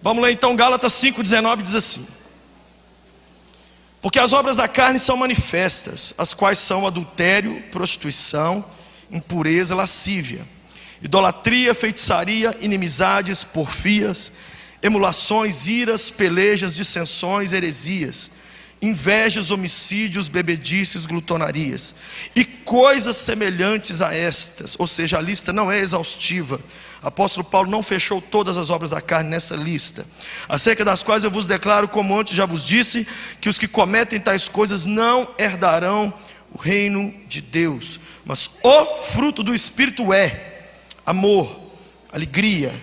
Vamos ler então Gálatas 5,19 diz assim: Porque as obras da carne são manifestas, as quais são adultério, prostituição, impureza, lascívia, idolatria, feitiçaria, inimizades, porfias, emulações, iras, pelejas, dissensões, heresias, invejas, homicídios, bebedices, glutonarias e coisas semelhantes a estas, ou seja, a lista não é exaustiva. Apóstolo Paulo não fechou todas as obras da carne nessa lista, acerca das quais eu vos declaro, como antes já vos disse, que os que cometem tais coisas não herdarão o reino de Deus, mas o fruto do Espírito é amor, alegria,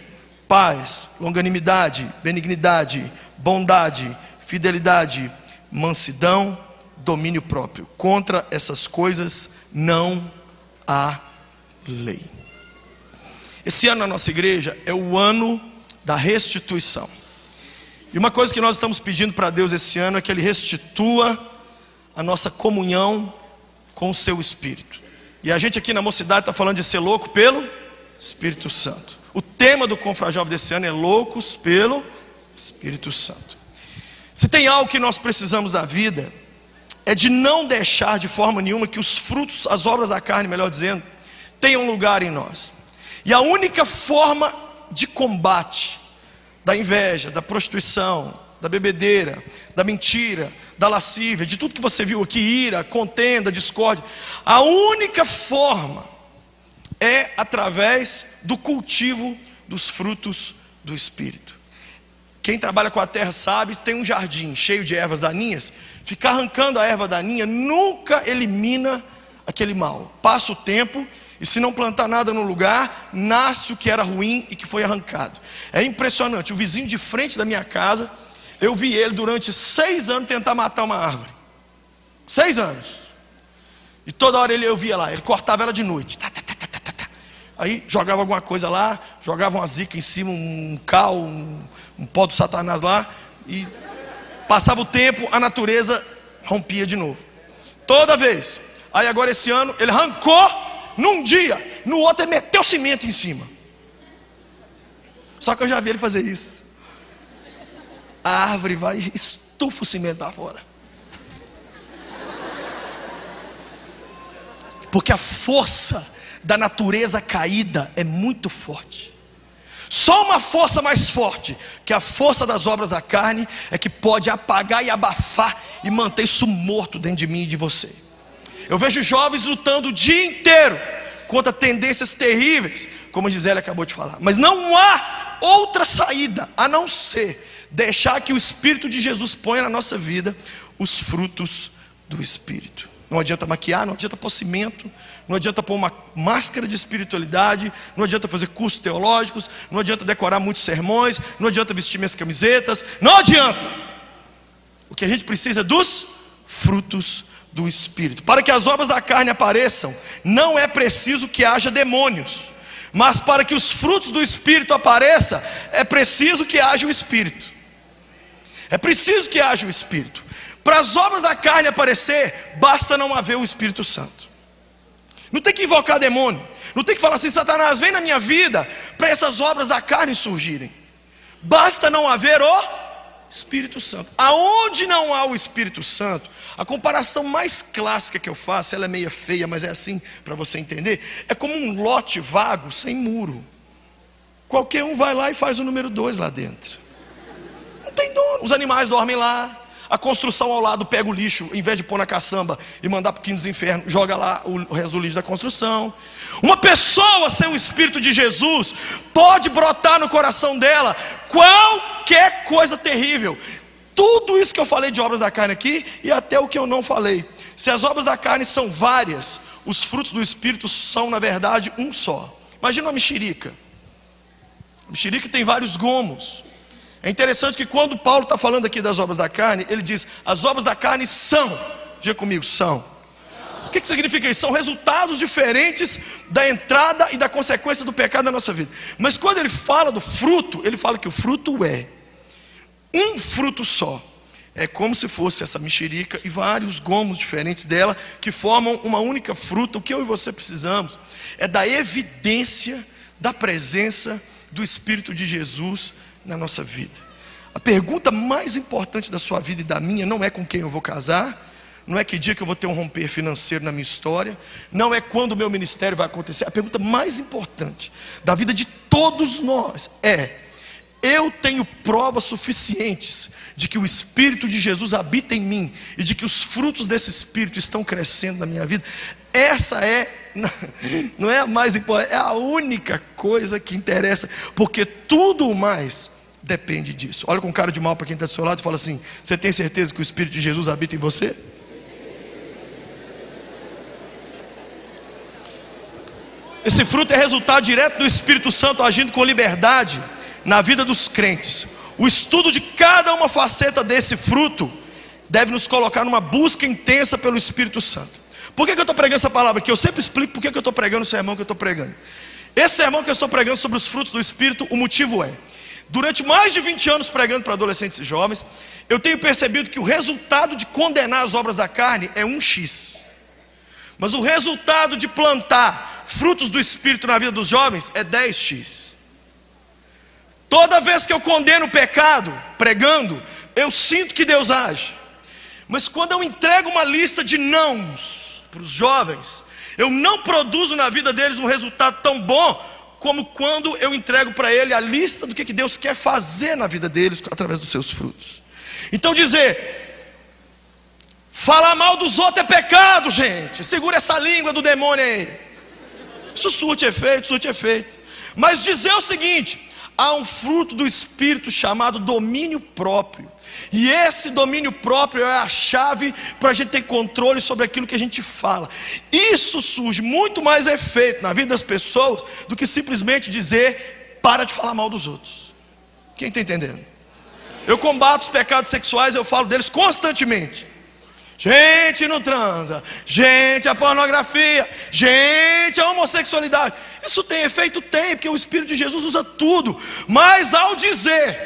paz, longanimidade, benignidade, bondade, fidelidade, mansidão, domínio próprio. Contra essas coisas não há lei. Esse ano na nossa igreja é o ano da restituição. E uma coisa que nós estamos pedindo para Deus esse ano é que Ele restitua a nossa comunhão com o Seu Espírito. E a gente aqui na mocidade está falando de ser louco pelo Espírito Santo. O tema do Confrajovem desse ano é loucos pelo Espírito Santo. Se tem algo que nós precisamos da vida, é de não deixar de forma nenhuma que os frutos, as obras da carne, melhor dizendo, tenham lugar em nós. E a única forma de combate da inveja, da prostituição, da bebedeira, da mentira, da lascívia, de tudo que você viu aqui, ira, contenda, discórdia, a única forma é através do cultivo dos frutos do Espírito. Quem trabalha com a terra sabe, tem um jardim cheio de ervas daninhas, ficar arrancando a erva daninha nunca elimina aquele mal. Passa o tempo e se não plantar nada no lugar, nasce o que era ruim e que foi arrancado. É impressionante. O vizinho de frente da minha casa, eu vi ele durante seis anos tentar matar uma árvore. Seis anos. E toda hora ele eu via lá, ele cortava ela de noite. Tá, tá, tá, tá, tá, tá. Aí jogava alguma coisa lá, jogava uma zica em cima, um cal, um, um pó do satanás lá, e passava o tempo, a natureza rompia de novo. Toda vez. Aí agora esse ano ele arrancou num dia, no outro ele meteu cimento em cima. Só que eu já vi ele fazer isso. A árvore vai e estufa o cimento lá fora. Porque a força da natureza caída é muito forte. Só uma força mais forte que a força das obras da carne é que pode apagar e abafar e manter isso morto dentro de mim e de você. Eu vejo jovens lutando o dia inteiro contra tendências terríveis, como a Gisele acabou de falar. Mas não há outra saída a não ser deixar que o Espírito de Jesus ponha na nossa vida os frutos do Espírito. Não adianta maquiar, não adianta pôr cimento, não adianta pôr uma máscara de espiritualidade, não adianta fazer cursos teológicos, não adianta decorar muitos sermões, não adianta vestir minhas camisetas, não adianta. O que a gente precisa é dos frutos do Espírito. Para que as obras da carne apareçam, não é preciso que haja demônios, mas para que os frutos do Espírito apareçam, é preciso que haja o Espírito. É preciso que haja o Espírito. Para as obras da carne aparecer, basta não haver o Espírito Santo. Não tem que invocar demônio. Não tem que falar assim, Satanás, vem na minha vida para essas obras da carne surgirem. Basta não haver o Espírito Santo. Aonde não há o Espírito Santo, a comparação mais clássica que eu faço, ela é meio feia, mas é assim para você entender, é como um lote vago sem muro. Qualquer um vai lá e faz o número dois lá dentro. Não tem dono. Os animais dormem lá, a construção ao lado pega o lixo, em vez de pôr na caçamba e mandar para o quinto dos infernos, joga lá o resto do lixo da construção. Uma pessoa sem o Espírito de Jesus pode brotar no coração dela qualquer coisa terrível. Tudo isso que eu falei de obras da carne aqui e até o que eu não falei. Se as obras da carne são várias, os frutos do Espírito são, na verdade, um só. Imagina uma mexerica. A mexerica tem vários gomos. É interessante que quando Paulo está falando aqui das obras da carne, ele diz: as obras da carne são, diga comigo, são. O que, que significa isso? São resultados diferentes da entrada e da consequência do pecado na nossa vida. Mas quando ele fala do fruto, ele fala que o fruto é um fruto só. É como se fosse essa mexerica e vários gomos diferentes dela que formam uma única fruta. O que eu e você precisamos é da evidência da presença do Espírito de Jesus na nossa vida. A pergunta mais importante da sua vida e da minha não é com quem eu vou casar, não é que dia que eu vou ter um romper financeiro na minha história, não é quando o meu ministério vai acontecer. A pergunta mais importante da vida de todos nós é: eu tenho provas suficientes de que o Espírito de Jesus habita em mim e de que os frutos desse Espírito estão crescendo na minha vida? Essa é, não é a mais importante, é a única coisa que interessa, porque tudo o mais depende disso. Olha com cara de mal para quem está do seu lado e fala assim: Você tem certeza que o Espírito de Jesus habita em você? Esse fruto é resultado direto do Espírito Santo agindo com liberdade na vida dos crentes. O estudo de cada uma faceta desse fruto deve nos colocar numa busca intensa pelo Espírito Santo. Por que, que eu estou pregando essa palavra aqui? Eu sempre explico por que, que eu estou pregando o sermão que eu estou pregando. Esse sermão que eu estou pregando sobre os frutos do Espírito, o motivo é: durante mais de 20 anos pregando para adolescentes e jovens, eu tenho percebido que o resultado de condenar as obras da carne é um X. Mas o resultado de plantar frutos do Espírito na vida dos jovens é 10x. Toda vez que eu condeno o pecado, pregando, eu sinto que Deus age. Mas quando eu entrego uma lista de nãos para os jovens, eu não produzo na vida deles um resultado tão bom como quando eu entrego para ele a lista do que Deus quer fazer na vida deles através dos seus frutos. Então dizer, Falar mal dos outros é pecado, gente. Segura essa língua do demônio aí. Isso surte efeito, surte efeito. Mas dizer o seguinte: há um fruto do Espírito chamado domínio próprio. E esse domínio próprio é a chave para a gente ter controle sobre aquilo que a gente fala. Isso surge muito mais efeito na vida das pessoas do que simplesmente dizer para de falar mal dos outros. Quem está entendendo? Eu combato os pecados sexuais, eu falo deles constantemente. Gente não transa, gente a pornografia, gente a homossexualidade. Isso tem efeito? Tem, porque o Espírito de Jesus usa tudo. Mas ao dizer,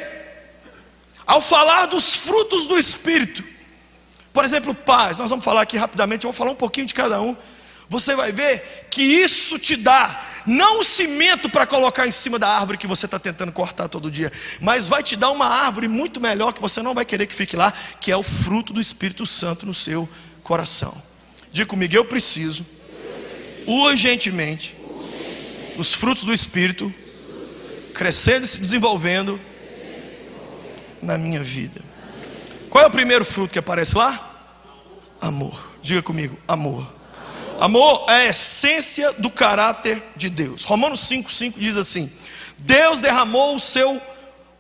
ao falar dos frutos do Espírito, por exemplo, paz, nós vamos falar aqui rapidamente, eu vou falar um pouquinho de cada um. Você vai ver que isso te dá não o cimento para colocar em cima da árvore que você está tentando cortar todo dia, mas vai te dar uma árvore muito melhor que você não vai querer que fique lá, que é o fruto do Espírito Santo no seu coração. Diga comigo, eu preciso, urgentemente, os frutos do Espírito crescendo e se desenvolvendo na minha vida. Qual é o primeiro fruto que aparece lá? Amor. Diga comigo, amor. Amor é a essência do caráter de Deus. Romanos 5,5 diz assim: Deus derramou o seu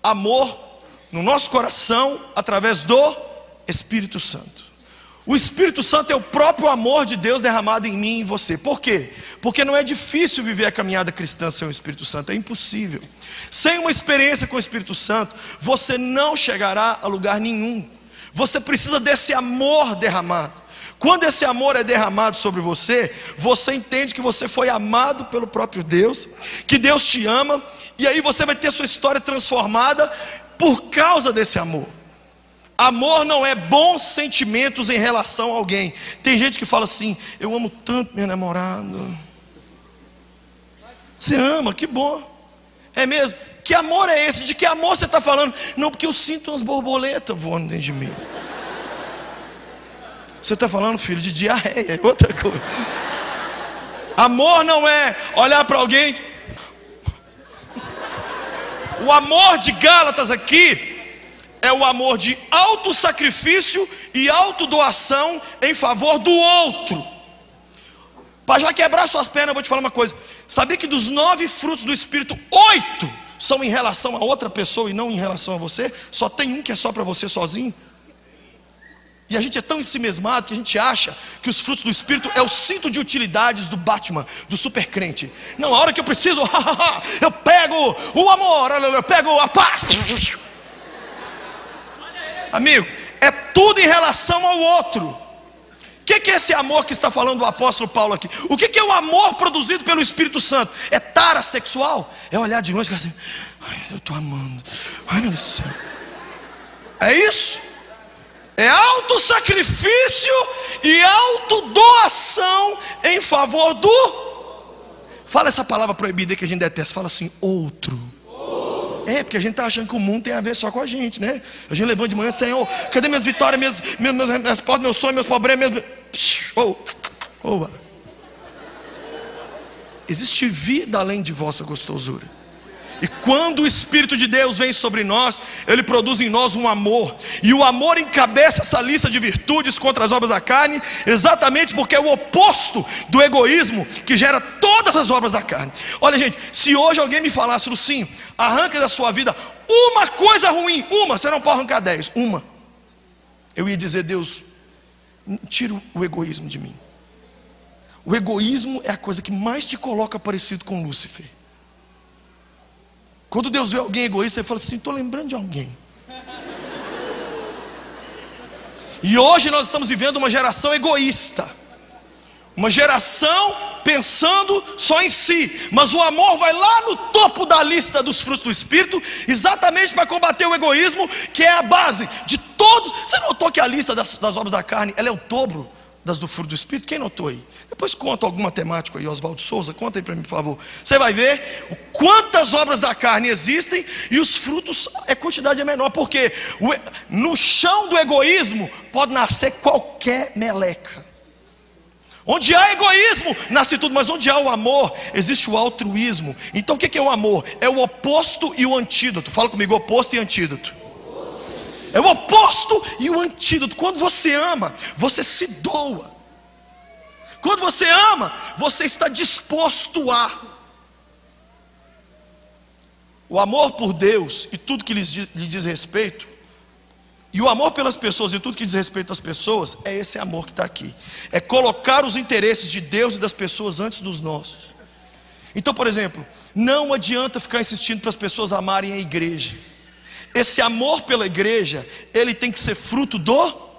amor no nosso coração através do Espírito Santo. O Espírito Santo é o próprio amor de Deus derramado em mim e em você. Por quê? Porque não é difícil viver a caminhada cristã sem o Espírito Santo, é impossível. Sem uma experiência com o Espírito Santo, você não chegará a lugar nenhum. Você precisa desse amor derramado. Quando esse amor é derramado sobre você, você entende que você foi amado pelo próprio Deus, que Deus te ama, e aí você vai ter sua história transformada por causa desse amor. Amor não é bons sentimentos em relação a alguém. Tem gente que fala assim: Eu amo tanto minha namorada. Você ama, que bom. É mesmo? Que amor é esse? De que amor você está falando? Não, porque eu sinto umas borboletas voando dentro de mim. Você está falando, filho, de diarreia, é outra coisa. Amor não é olhar para alguém. O amor de Gálatas aqui é o amor de autossacrifício e autodoação em favor do outro. Para já quebrar suas pernas, eu vou te falar uma coisa. Sabia que dos nove frutos do Espírito, oito são em relação a outra pessoa e não em relação a você? Só tem um que é só para você sozinho? E a gente é tão ensimesmado que a gente acha que os frutos do Espírito é o cinto de utilidades do Batman, do super crente. Não, a hora que eu preciso, eu pego o amor, eu pego a paz. Amigo, é tudo em relação ao outro. O que, que, é esse amor que está falando o apóstolo Paulo aqui? O que, que, é o amor produzido pelo Espírito Santo? É tara sexual? É olhar de longe e assim, ai, eu estou amando, ai meu Deus do céu. É isso? É autossacrifício e autodoação em favor do. Fala essa palavra proibida que a gente detesta. Fala assim, outro. É, porque a gente está achando que o mundo tem a ver só com a gente, né? A gente levanta de manhã, Senhor, cadê minhas vitórias, minhas, minhas, minhas, portas, meus sonhos, meus problemas, meus... Oh, oh. Existe vida além de vossa gostosura. E quando o Espírito de Deus vem sobre nós, ele produz em nós um amor. E o amor encabeça essa lista de virtudes contra as obras da carne, exatamente porque é o oposto do egoísmo que gera todas as obras da carne. Olha, gente, se hoje alguém me falasse assim, arranca da sua vida uma coisa ruim, uma, você não pode arrancar dez, uma. Eu ia dizer, Deus, tira o egoísmo de mim. O egoísmo é a coisa que mais te coloca parecido com Lúcifer. Quando Deus vê alguém egoísta, ele fala assim: estou lembrando de alguém. E hoje nós estamos vivendo uma geração egoísta. Uma geração pensando só em si, mas o amor vai lá no topo da lista dos frutos do Espírito, exatamente para combater o egoísmo, que é a base de todos. Você notou que a lista das, das obras da carne ela é o dobro das do fruto do Espírito? Quem notou aí? Depois conta algum matemático aí, Oswaldo Souza, conta aí para mim, por favor. Você vai ver quantas obras da carne existem e os frutos, a quantidade é menor, porque no chão do egoísmo pode nascer qualquer meleca. Onde há egoísmo, nasce tudo, mas onde há o amor, existe o altruísmo. Então o que é o amor? É o oposto e o antídoto. Fala comigo, oposto e antídoto. É o oposto e o antídoto. Quando você ama, você se doa. Quando você ama, você está disposto a. O amor por Deus e tudo que lhe diz respeito, e o amor pelas pessoas e tudo que diz respeito às pessoas, é esse amor que está aqui. É colocar os interesses de Deus e das pessoas antes dos nossos. Então, por exemplo, não adianta ficar insistindo para as pessoas amarem a igreja. Esse amor pela igreja, ele tem que ser fruto do.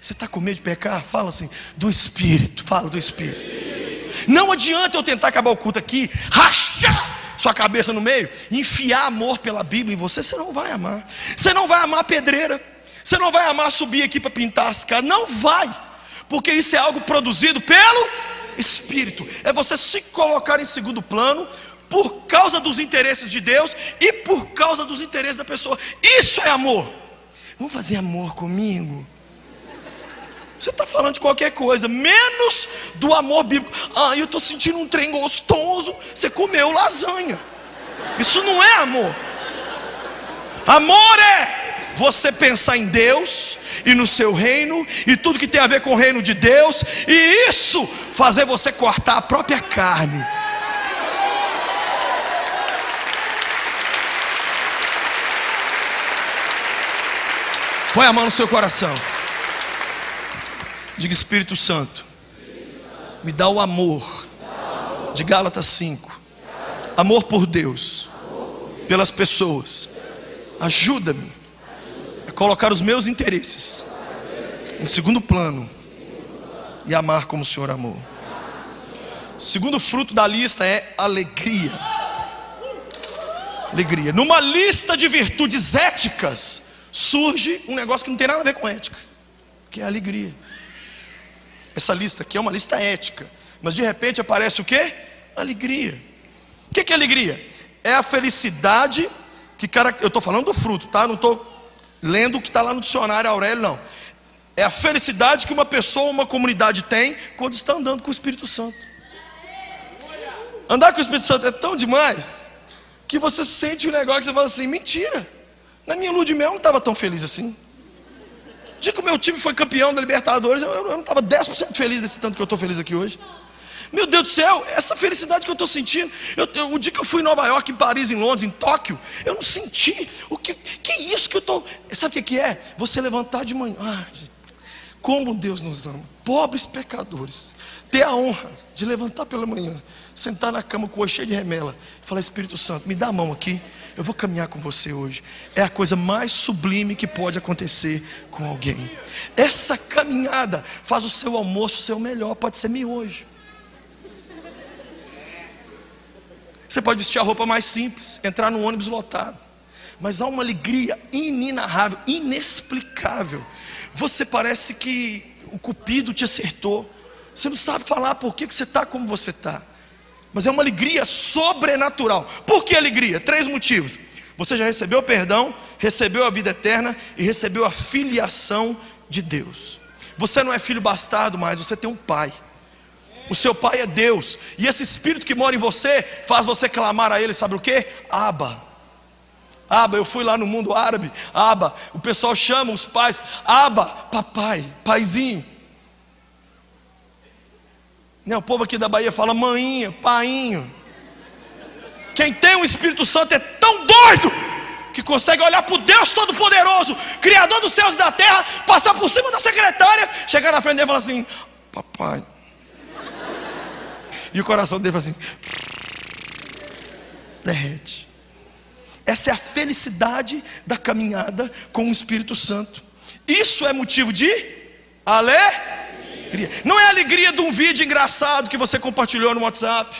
Você está com medo de pecar? Fala assim, do Espírito. Fala do Espírito. Não adianta eu tentar acabar o culto aqui, rachar sua cabeça no meio, enfiar amor pela Bíblia em você, você não vai amar. Você não vai amar pedreira. Você não vai amar subir aqui para pintar as casas. Não vai. Porque isso é algo produzido pelo Espírito. É você se colocar em segundo plano por causa dos interesses de Deus e por causa dos interesses da pessoa. Isso é amor. Vamos fazer amor comigo? Você está falando de qualquer coisa, menos do amor bíblico. Ah, eu estou sentindo um trem gostoso. Você comeu lasanha. Isso não é amor. Amor é você pensar em Deus e no seu reino e tudo que tem a ver com o reino de Deus, e isso fazer você cortar a própria carne Põe a mão no seu coração. Diga Espírito Santo. Me dá o amor. De Gálatas 5. Amor por Deus. Pelas pessoas. Ajuda-me a colocar os meus interesses em segundo plano e amar como o Senhor amou. Segundo fruto da lista é alegria. Alegria. Numa lista de virtudes éticas, surge um negócio que não tem nada a ver com ética, que é alegria. Essa lista aqui é uma lista ética, mas de repente aparece o que? Alegria. O que é alegria? É a felicidade que cara, eu estou falando do fruto, tá? Não estou lendo o que está lá no dicionário Aurélio, não. É a felicidade que uma pessoa, uma comunidade tem quando está andando com o Espírito Santo. Andar com o Espírito Santo é tão demais que você sente um negócio que você fala assim: mentira. Na minha lua de mel eu não estava tão feliz assim. O dia que o meu time foi campeão da Libertadores, eu, eu não estava 10% feliz desse tanto que eu estou feliz aqui hoje. Meu Deus do céu, essa felicidade que eu estou sentindo. Eu, eu, o dia que eu fui em Nova York, em Paris, em Londres, em Tóquio, eu não senti. O que, que é isso que eu estou. Sabe o que, que é? Você levantar de manhã. Ah, como Deus nos ama. Pobres pecadores. Ter a honra de levantar pela manhã, sentar na cama com o cheio de remela, e falar: Espírito Santo, me dá a mão aqui eu vou caminhar com você hoje. É a coisa mais sublime que pode acontecer com alguém. Essa caminhada faz o seu almoço ser o melhor, pode ser miojo. Você pode vestir a roupa mais simples, entrar no ônibus lotado, mas há uma alegria inenarrável, inexplicável. Você parece que o cupido te acertou. Você não sabe falar por que, que você está como você está. mas é uma alegria sobrenatural. Por que alegria? Três motivos. Você já recebeu perdão, recebeu a vida eterna e recebeu a filiação de Deus. Você não é filho bastardo mais, você tem um pai. O seu pai é Deus, e esse espírito que mora em você faz você clamar a ele, sabe o que? Aba. Aba, eu fui lá no mundo árabe, Aba, o pessoal chama os pais, Aba, papai, paizinho. Né, o povo aqui da Bahia fala maninha, painho. Quem tem o Espírito Santo é tão doido que consegue olhar para o Deus Todo-Poderoso, Criador dos céus e da terra, passar por cima da secretária, chegar na frente dele e falar assim: Papai. E o coração dele fala assim: derrete. Essa é a felicidade da caminhada com o Espírito Santo. Isso é motivo de alegria. Não é alegria de um vídeo engraçado que você compartilhou no WhatsApp.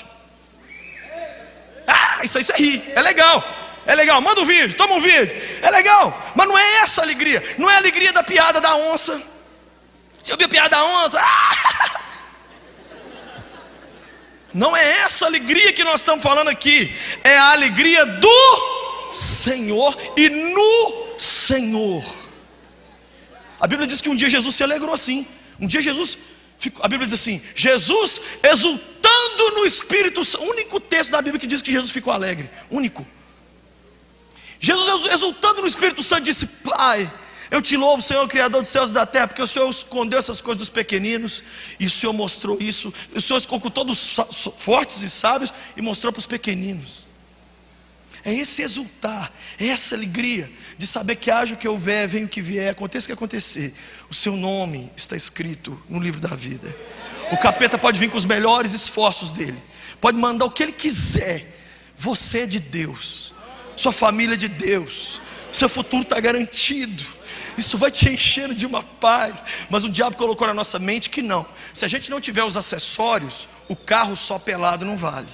Ah, isso aí você ri, é legal. É legal, manda um vídeo, toma um vídeo. É legal, mas não é essa alegria. Não é a alegria da piada da onça. Você ouviu a piada da onça? Ah! Não é essa alegria que nós estamos falando aqui. É a alegria do Senhor e no Senhor. A Bíblia diz que um dia Jesus se alegrou assim. Um dia Jesus, a Bíblia diz assim: Jesus exultando no Espírito Santo. Único texto da Bíblia que diz que Jesus ficou alegre. Único. Jesus exultando no Espírito Santo disse: Pai, eu te louvo, Senhor, Criador dos céus e da terra, porque o Senhor escondeu essas coisas dos pequeninos, e o Senhor mostrou isso, o Senhor escolheu todos fortes e sábios e mostrou para os pequeninos. É esse exultar, é essa alegria de saber que haja o que houver, venha o que vier, aconteça o que acontecer, o seu nome está escrito no livro da vida. O capeta pode vir com os melhores esforços dele, pode mandar o que ele quiser, você é de Deus, sua família é de Deus, seu futuro está garantido isso vai te enchendo de uma paz. Mas o diabo colocou na nossa mente que não. Se a gente não tiver os acessórios, o carro só pelado não vale.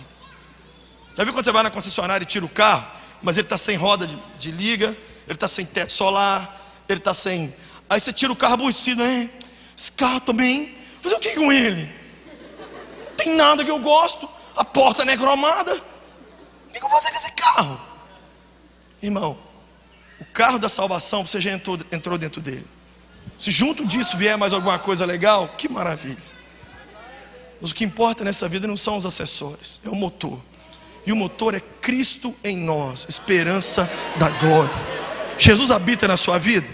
Já viu quando você vai na concessionária e tira o carro, mas ele está sem roda de, de liga, ele está sem teto solar, ele está sem. Aí você tira o carro aborrecido, né? Esse carro também. Fazer o que com ele? Não tem nada que eu gosto. A porta não é cromada. O que eu vou fazer com esse carro? Irmão, o carro da salvação, você já entrou, entrou dentro dele. Se junto disso vier mais alguma coisa legal, que maravilha. Mas o que importa nessa vida não são os acessórios, é o motor. E o motor é Cristo em nós, esperança da glória. Jesus habita na sua vida?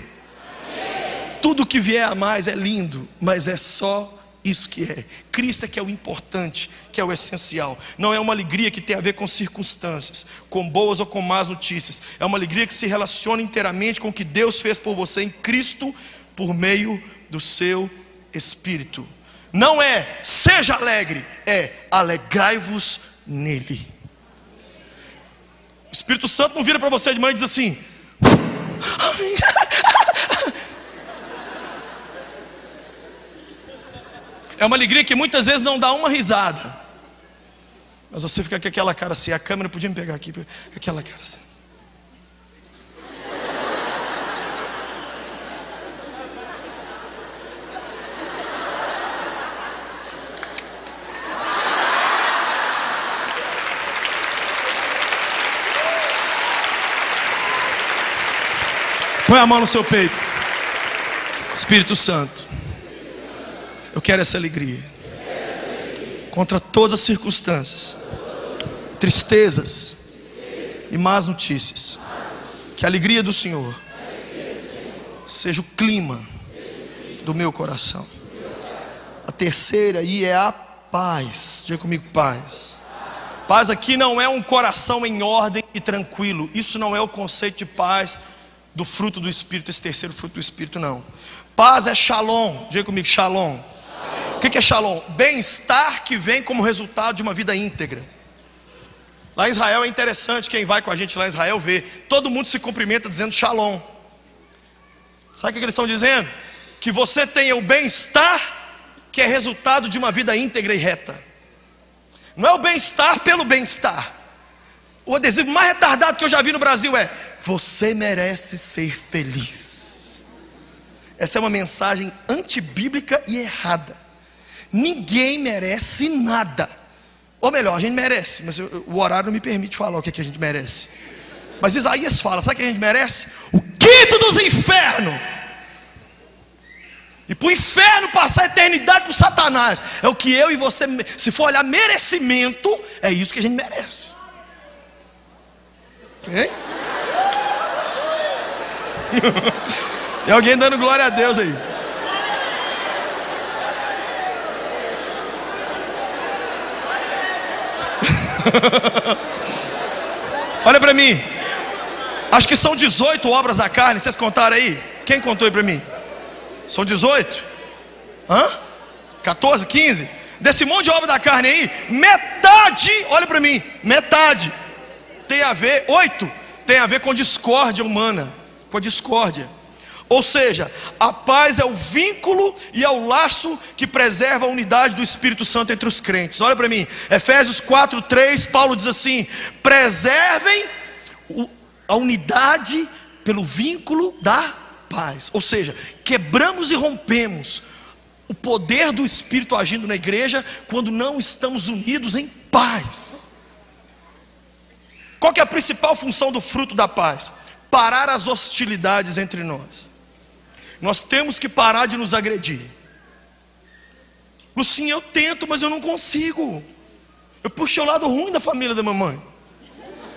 Tudo que vier a mais é lindo, mas é só isso que é. Cristo é que é o importante, que é o essencial. Não é uma alegria que tem a ver com circunstâncias, com boas ou com más notícias. É uma alegria que se relaciona inteiramente com o que Deus fez por você em Cristo por meio do seu Espírito. Não é seja alegre, é alegrai-vos nele. O Espírito Santo não vira para você de manhã e diz assim: É uma alegria que muitas vezes não dá uma risada. Mas você fica com aquela cara assim, a câmera podia me pegar aqui, aquela cara assim. Põe a mão no seu peito. Espírito Santo. Eu quero essa alegria. Contra todas as circunstâncias, tristezas e más notícias. Que a alegria do Senhor seja o clima do meu coração. A terceira aí é a paz. Diga comigo, paz. Paz aqui não é um coração em ordem e tranquilo. Isso não é o conceito de paz do fruto do Espírito, esse terceiro fruto do Espírito, não. Paz é shalom. Diga comigo, shalom. O que é shalom? Bem-estar que vem como resultado de uma vida íntegra. Lá em Israel é interessante, quem vai com a gente lá em Israel vê, todo mundo se cumprimenta dizendo shalom. Sabe o que eles estão dizendo? Que você tenha o bem-estar que é resultado de uma vida íntegra e reta. Não é o bem-estar pelo bem-estar. O adesivo mais retardado que eu já vi no Brasil é: Você merece ser feliz. Essa é uma mensagem antibíblica e errada. Ninguém merece nada. Ou melhor, a gente merece, mas o horário não me permite falar o que, que a gente merece. Mas Isaías fala: sabe o que a gente merece? O quinto dos infernos. E para o inferno passar a eternidade com Satanás. É o que eu e você, se for olhar merecimento, é isso que a gente merece. Ok? Tem alguém dando glória a Deus aí. Olha para mim. Acho que são 18 obras da carne. Vocês contaram aí? Quem contou aí para mim? São 18? Hã? 14, 15? Desse monte de obra da carne aí, metade, olha para mim, metade tem a ver, oito, tem a ver com discórdia humana, com a discórdia. Ou seja, a paz é o vínculo e é o laço que preserva a unidade do Espírito Santo entre os crentes. Olha para mim, Efésios 4, 3, Paulo diz assim: preservem a unidade pelo vínculo da paz. Ou seja, quebramos e rompemos o poder do Espírito agindo na igreja quando não estamos unidos em paz. Qual é a principal função do fruto da paz? Parar as hostilidades entre nós. Nós temos que parar de nos agredir. Sim, eu tento, mas eu não consigo. Eu puxei o lado ruim da família da mamãe.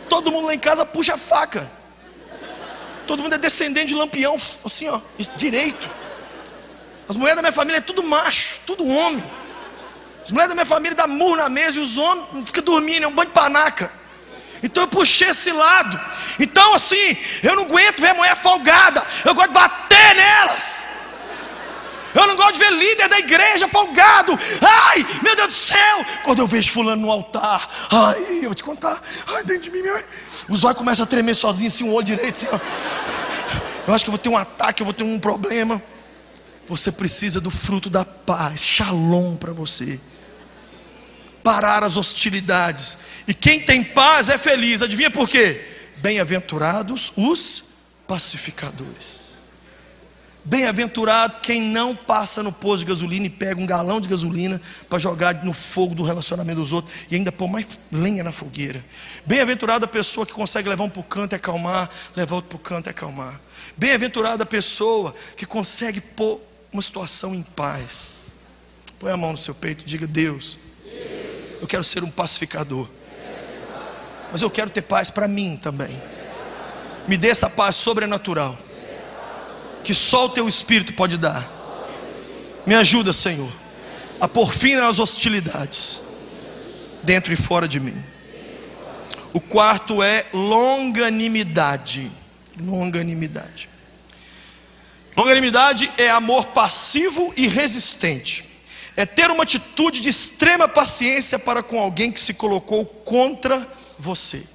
Todo mundo lá em casa puxa a faca. Todo mundo é descendente de lampião, assim, ó, direito. As mulheres da minha família é tudo macho, tudo homem. As mulheres da minha família dão murro na mesa e os homens ficam dormindo, é um banho de panaca. Então eu puxei esse lado. Então, assim, eu não aguento ver mulher folgada. Eu gosto de bater nelas. Eu não gosto de ver líder da igreja folgado. Ai, meu Deus do céu. Quando eu vejo fulano no altar, ai, eu vou te contar. Ai, dentro de mim, meu. Os olhos começam a tremer sozinho, assim, o olho direito, assim, ó. Eu acho que eu vou ter um ataque, eu vou ter um problema. Você precisa do fruto da paz, shalom para você. Parar as hostilidades. E quem tem paz é feliz. Adivinha por quê? Bem-aventurados os pacificadores. Bem-aventurado quem não passa no posto de gasolina e pega um galão de gasolina para jogar no fogo do relacionamento dos outros e ainda pôr mais lenha na fogueira. Bem-aventurada a pessoa que consegue levar um para o canto e acalmar, levar outro para o canto e acalmar. Bem-aventurada a pessoa que consegue pôr uma situação em paz. Põe a mão no seu peito e diga: Deus, eu quero ser um pacificador, mas eu quero ter paz para mim também. Me dê essa paz sobrenatural que só o teu espírito pode dar. Me ajuda, Senhor, a pôr fim às hostilidades dentro e fora de mim. O quarto é longanimidade. Longanimidade. Longanimidade é amor passivo e resistente. É ter uma atitude de extrema paciência para com alguém que se colocou contra você.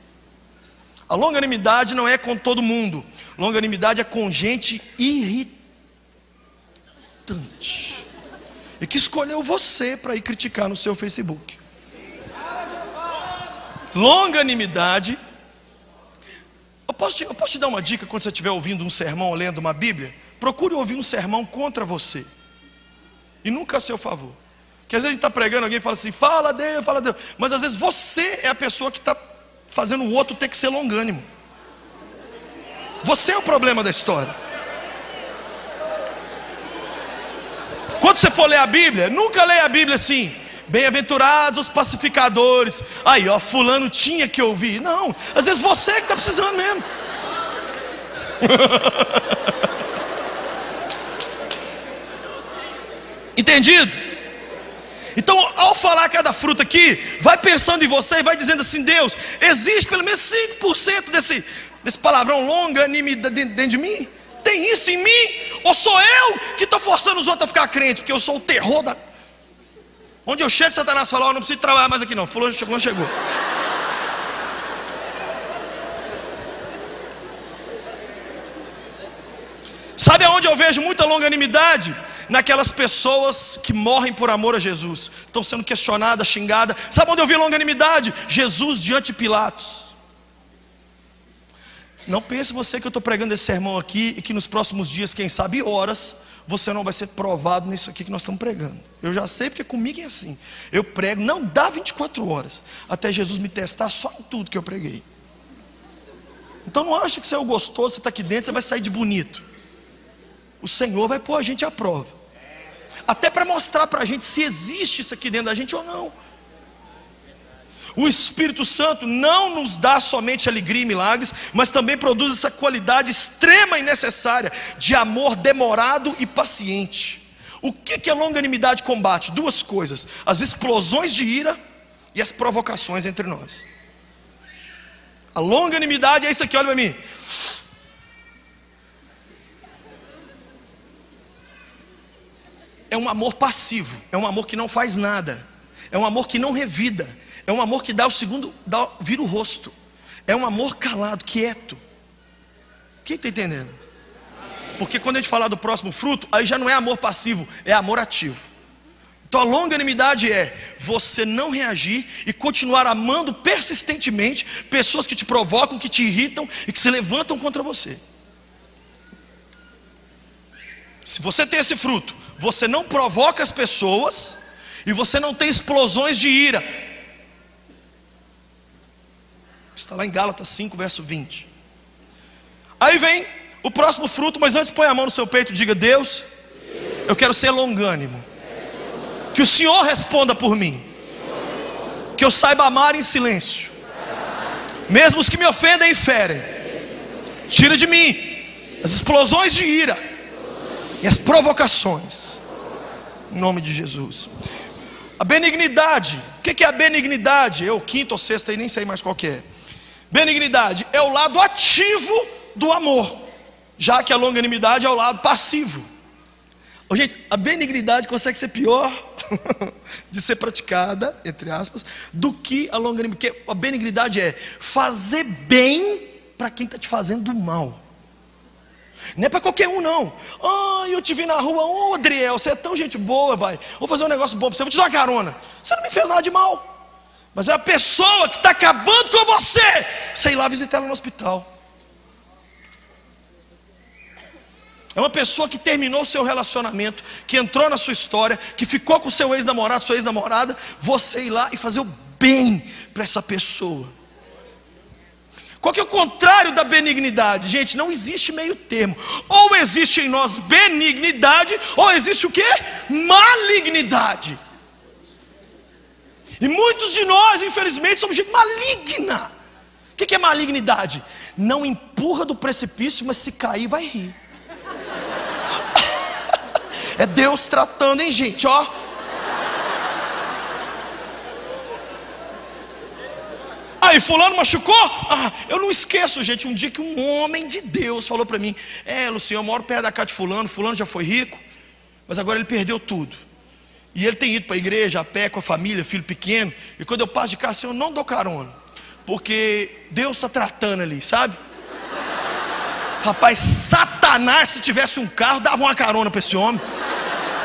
A longanimidade não é com todo mundo. Longanimidade é com gente irritante. E que escolheu você para ir criticar no seu Facebook. Longanimidade. Eu posso, te, eu posso te dar uma dica quando você estiver ouvindo um sermão ou lendo uma Bíblia? Procure ouvir um sermão contra você. E nunca a seu favor. Porque às vezes a gente está pregando, alguém fala assim, fala Deus, fala Deus. Mas às vezes você é a pessoa que está fazendo o outro ter que ser longânimo. Você é o problema da história. Quando você for ler a Bíblia, nunca leia a Bíblia assim. Bem-aventurados os pacificadores. Aí, ó, fulano tinha que ouvir. Não, às vezes você que está precisando mesmo. Entendido? Então, ao falar cada fruta aqui, vai pensando em você e vai dizendo assim: Deus, existe pelo menos 5% desse, desse palavrão longanimidade dentro de mim? Tem isso em mim? Ou sou eu que estou forçando os outros a ficar crentes? Porque eu sou o terror da. Onde eu chego, Satanás fala: oh, não preciso trabalhar mais aqui não. Fulano chegou, chegou. Sabe aonde eu vejo muita longanimidade? Naquelas pessoas que morrem por amor a Jesus, estão sendo questionadas, xingadas. Sabe onde eu vi longanimidade? Jesus diante de Pilatos. Não pense você que eu estou pregando esse sermão aqui e que nos próximos dias, quem sabe horas, você não vai ser provado nisso aqui que nós estamos pregando. Eu já sei porque comigo é assim. Eu prego, não dá 24 horas, até Jesus me testar só em tudo que eu preguei. Então não acha que você é o gostoso, você está aqui dentro, você vai sair de bonito. O Senhor vai pôr a gente à prova. Até para mostrar para a gente se existe isso aqui dentro da gente ou não. O Espírito Santo não nos dá somente alegria e milagres, mas também produz essa qualidade extrema e necessária de amor demorado e paciente. O que, que a longanimidade combate? Duas coisas: as explosões de ira e as provocações entre nós. A longanimidade é isso aqui, olha para mim. É um amor passivo, é um amor que não faz nada, é um amor que não revida, é um amor que dá o segundo, dá, vira o rosto, é um amor calado, quieto. Quem está entendendo? Porque quando a gente falar do próximo fruto, aí já não é amor passivo, é amor ativo. Então a longanimidade é você não reagir e continuar amando persistentemente pessoas que te provocam, que te irritam e que se levantam contra você. Se você tem esse fruto, você não provoca as pessoas e você não tem explosões de ira. Está lá em Gálatas 5, verso 20. Aí vem o próximo fruto, mas antes põe a mão no seu peito e diga: Deus, eu quero ser longânimo. Que o Senhor responda por mim. Que eu saiba amar em silêncio. Mesmo os que me ofendem e ferem. Tira de mim as explosões de ira e as provocações. Em nome de Jesus. A benignidade. O que é a benignidade? Eu, quinto ou sexta, aí nem sei mais qual é. Benignidade é o lado ativo do amor, já que a longanimidade é o lado passivo. Oh, gente, a benignidade consegue ser pior de ser praticada, entre aspas, do que a longanimidade. Porque a benignidade é fazer bem para quem está te fazendo mal. Não é para qualquer um, não. Ah, eu te vi na rua, ô oh, Adriel, você é tão gente boa, vai. Vou fazer um negócio bom para você, vou te dar uma carona. Você não me fez nada de mal. Mas é a pessoa que está acabando com você. Sei lá visitar ela no hospital. É uma pessoa que terminou o seu relacionamento, que entrou na sua história, que ficou com seu ex-namorado, sua ex-namorada, você ir lá e fazer o bem para essa pessoa. Qual que é o contrário da benignidade? Gente, não existe meio termo. Ou existe em nós benignidade, ou existe o que? Malignidade. E muitos de nós, infelizmente, somos gente maligna. O que é malignidade? Não empurra do precipício, mas se cair, vai rir. É Deus tratando, hein, gente, ó. Aí, fulano machucou? Ah, eu não esqueço, gente, um dia que um homem de Deus falou para mim: É, Luciano, eu moro perto da casa de fulano, fulano já foi rico, mas agora ele perdeu tudo. E ele tem ido para a igreja a pé com a família, filho pequeno. E quando eu passo de casa, assim, eu não dou carona. Porque Deus está tratando ali, sabe? Rapaz, Satanás, se tivesse um carro, dava uma carona para esse homem.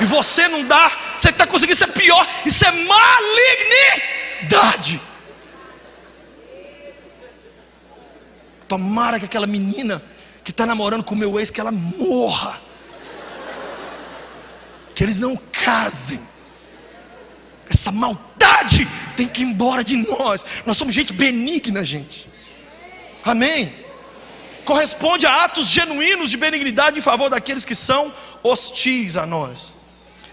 E você não dá, você está conseguindo ser pior. Isso é malignidade. Tomara que aquela menina que está namorando com o meu ex, que ela morra. Que eles não casem. Essa maldade tem que ir embora de nós. Nós somos gente benigna, gente. Amém corresponde a atos genuínos de benignidade em favor daqueles que são hostis a nós.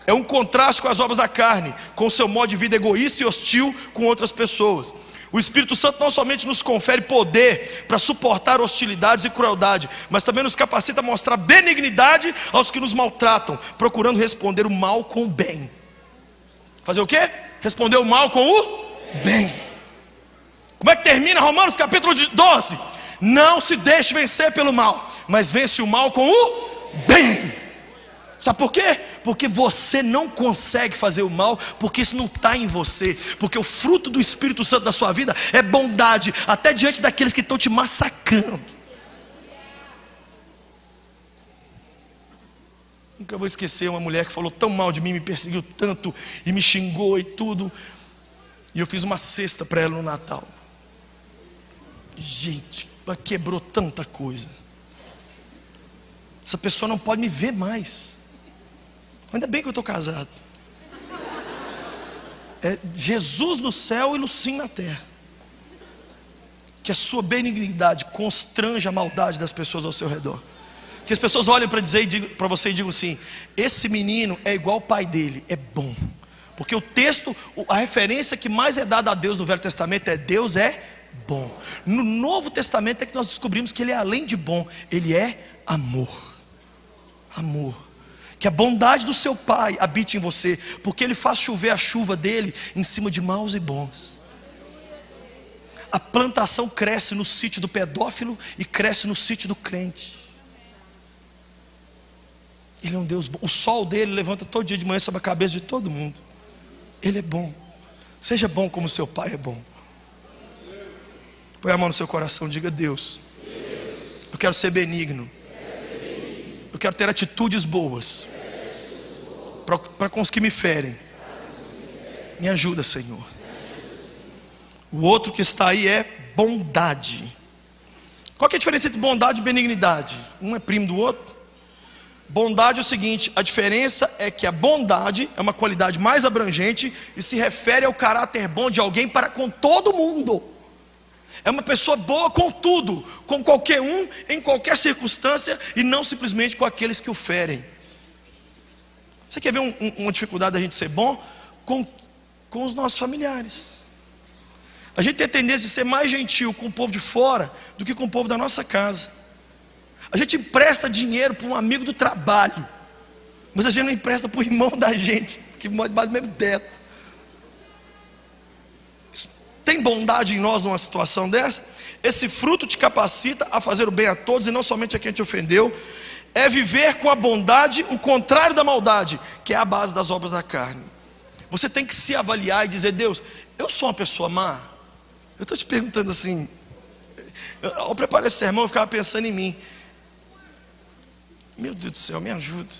É um contraste com as obras da carne, com o seu modo de vida egoísta e hostil com outras pessoas. O Espírito Santo não somente nos confere poder para suportar hostilidades e crueldade, mas também nos capacita a mostrar benignidade aos que nos maltratam, procurando responder o mal com o bem. Fazer o quê? Responder o mal com o bem. Como é que termina Romanos capítulo 12? Não se deixe vencer pelo mal, mas vence o mal com o bem. Sabe por quê? Porque você não consegue fazer o mal, porque isso não está em você. Porque o fruto do Espírito Santo da sua vida é bondade, até diante daqueles que estão te massacrando. Nunca vou esquecer uma mulher que falou tão mal de mim, me perseguiu tanto e me xingou e tudo. E eu fiz uma cesta para ela no Natal. Gente, quebrou tanta coisa. Essa pessoa não pode me ver mais. Ainda bem que eu estou casado. É Jesus no céu e Lucim na terra. Que a sua benignidade constrange a maldade das pessoas ao seu redor. Que as pessoas olhem para para você e digam assim: esse menino é igual o pai dele, é bom. Porque o texto, a referência que mais é dada a Deus no Velho Testamento é Deus é bom. No Novo Testamento é que nós descobrimos que ele é além de bom, ele é amor. Amor. Que a bondade do seu pai habite em você, porque ele faz chover a chuva dele em cima de maus e bons. A plantação cresce no sítio do pedófilo e cresce no sítio do crente. Ele é um Deus bom. O sol dele levanta todo dia de manhã sobre a cabeça de todo mundo. Ele é bom. Seja bom como seu pai é bom. Põe a mão no seu coração, diga Deus. Eu quero ser benigno. Quero ter atitudes boas para com os que me ferem. Me ajuda, Senhor. O outro que está aí é bondade. Qual é a diferença entre bondade e benignidade? Um é primo do outro. Bondade é o seguinte: a diferença é que a bondade é uma qualidade mais abrangente e se refere ao caráter bom de alguém para com todo mundo. É uma pessoa boa com tudo, com qualquer um, em qualquer circunstância e não simplesmente com aqueles que o ferem. Você quer ver um, um, uma dificuldade da gente ser bom? Com, com os nossos familiares. A gente tem a tendência de ser mais gentil com o povo de fora do que com o povo da nossa casa. A gente empresta dinheiro para um amigo do trabalho, mas a gente não empresta para o irmão da gente, que mora debaixo do mesmo teto. Tem bondade em nós numa situação dessa? Esse fruto te capacita a fazer o bem a todos e não somente a quem te ofendeu. É viver com a bondade o contrário da maldade, que é a base das obras da carne. Você tem que se avaliar e dizer: Deus, eu sou uma pessoa má. Eu estou te perguntando assim. Ao preparar esse sermão, eu ficava pensando em mim. Meu Deus do céu, me ajuda.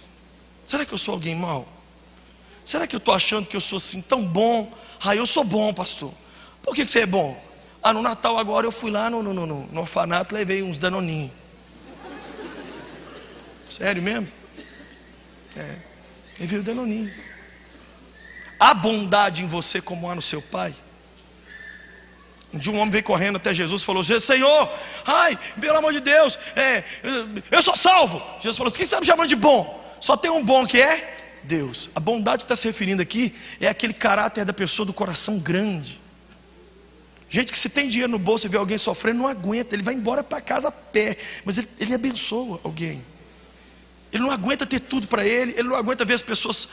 Será que eu sou alguém mau? Será que eu estou achando que eu sou assim tão bom? Ah, eu sou bom, pastor. Por que, que você é bom? Ah, no Natal agora eu fui lá no, no, no, no orfanato levei uns danoninhos. Sério mesmo? É. Levei o danoninho. Há bondade em você como há no seu pai? Um dia um homem veio correndo até Jesus e falou: Senhor, ai, pelo amor de Deus, é, eu sou salvo. Jesus falou: Por que você está me chamando de bom? Só tem um bom que é Deus. A bondade que está se referindo aqui é aquele caráter da pessoa do coração grande. Gente que se tem dinheiro no bolso e vê alguém sofrendo, não aguenta, ele vai embora para casa a pé, mas ele, ele abençoa alguém. Ele não aguenta ter tudo para ele, ele não aguenta ver as pessoas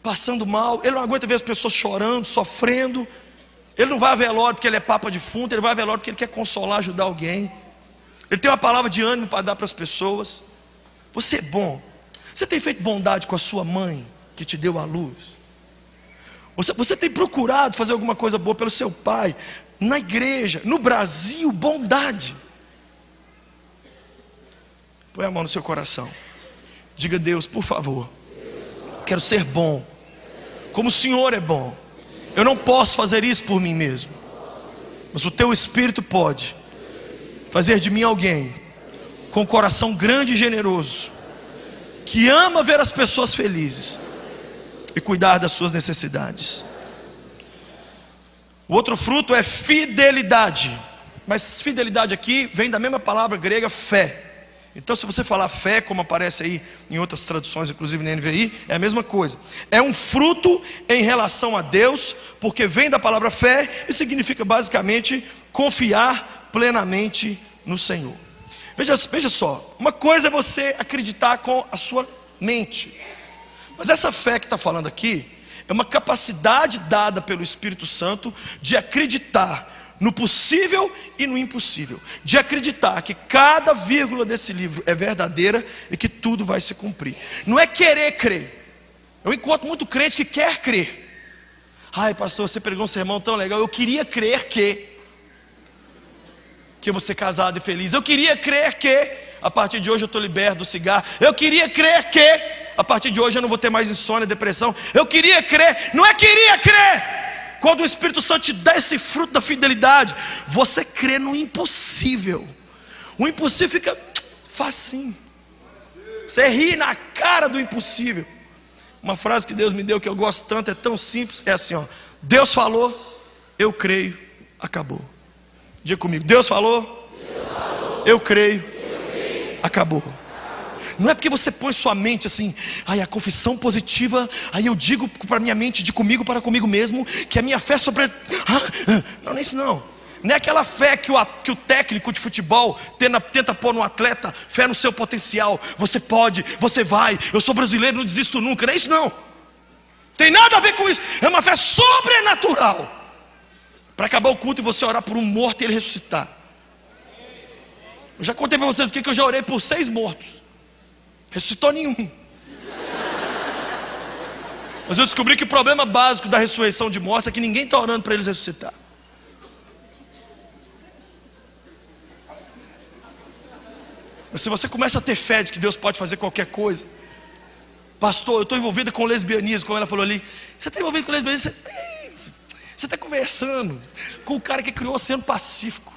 passando mal, ele não aguenta ver as pessoas chorando, sofrendo. Ele não vai a velório porque ele é papa de fundo, ele vai a velório porque ele quer consolar, ajudar alguém. Ele tem uma palavra de ânimo para dar para as pessoas. Você é bom. Você tem feito bondade com a sua mãe que te deu a luz? Você, você tem procurado fazer alguma coisa boa pelo seu pai, na igreja, no Brasil, bondade. Põe a mão no seu coração. Diga, Deus, por favor, quero ser bom, como o Senhor é bom. Eu não posso fazer isso por mim mesmo, mas o teu Espírito pode fazer de mim alguém com um coração grande e generoso, que ama ver as pessoas felizes e cuidar das suas necessidades. O outro fruto é fidelidade, mas fidelidade aqui vem da mesma palavra grega fé. Então, se você falar fé, como aparece aí em outras traduções, inclusive na NVI, é a mesma coisa. É um fruto em relação a Deus, porque vem da palavra fé e significa basicamente confiar plenamente no Senhor. Veja, veja só, uma coisa é você acreditar com a sua mente, mas essa fé que está falando aqui é uma capacidade dada pelo Espírito Santo de acreditar no possível e no impossível, de acreditar que cada vírgula desse livro é verdadeira e que tudo vai se cumprir. Não é querer crer. Eu encontro muito crente que quer crer. Ai, pastor, você pregou um sermão tão legal. Eu queria crer que que ser casado e feliz. Eu queria crer que a partir de hoje eu estou liberto do cigarro. Eu queria crer que a partir de hoje eu não vou ter mais insônia, depressão. Eu queria crer, não é queria crer. Quando o Espírito Santo te dá esse fruto da fidelidade, você crê no impossível. O impossível fica facinho. Você ri na cara do impossível. Uma frase que Deus me deu que eu gosto tanto, é tão simples, é assim, ó. Deus falou, eu creio, acabou. Diga comigo, Deus falou, Deus falou eu, creio, eu creio, acabou. Não é porque você põe sua mente assim, aí a confissão positiva, aí eu digo para minha mente de comigo para comigo mesmo, que a minha fé sobre. Ah, não, não é isso não. Não é aquela fé que o, que o técnico de futebol tenta, tenta pôr no atleta, fé no seu potencial. Você pode, você vai, eu sou brasileiro, não desisto nunca. Não é isso não. Tem nada a ver com isso. É uma fé sobrenatural. Para acabar o culto e você orar por um morto e ele ressuscitar. Eu já contei para vocês aqui que eu já orei por seis mortos. Ressuscitou nenhum. Mas eu descobri que o problema básico da ressurreição de mortos é que ninguém está orando para eles ressuscitar. Mas se você começa a ter fé de que Deus pode fazer qualquer coisa, pastor, eu estou envolvida com lesbianismo, como ela falou ali. Você está envolvido com lesbianismo? Você está conversando com o cara que criou o Oceano Pacífico,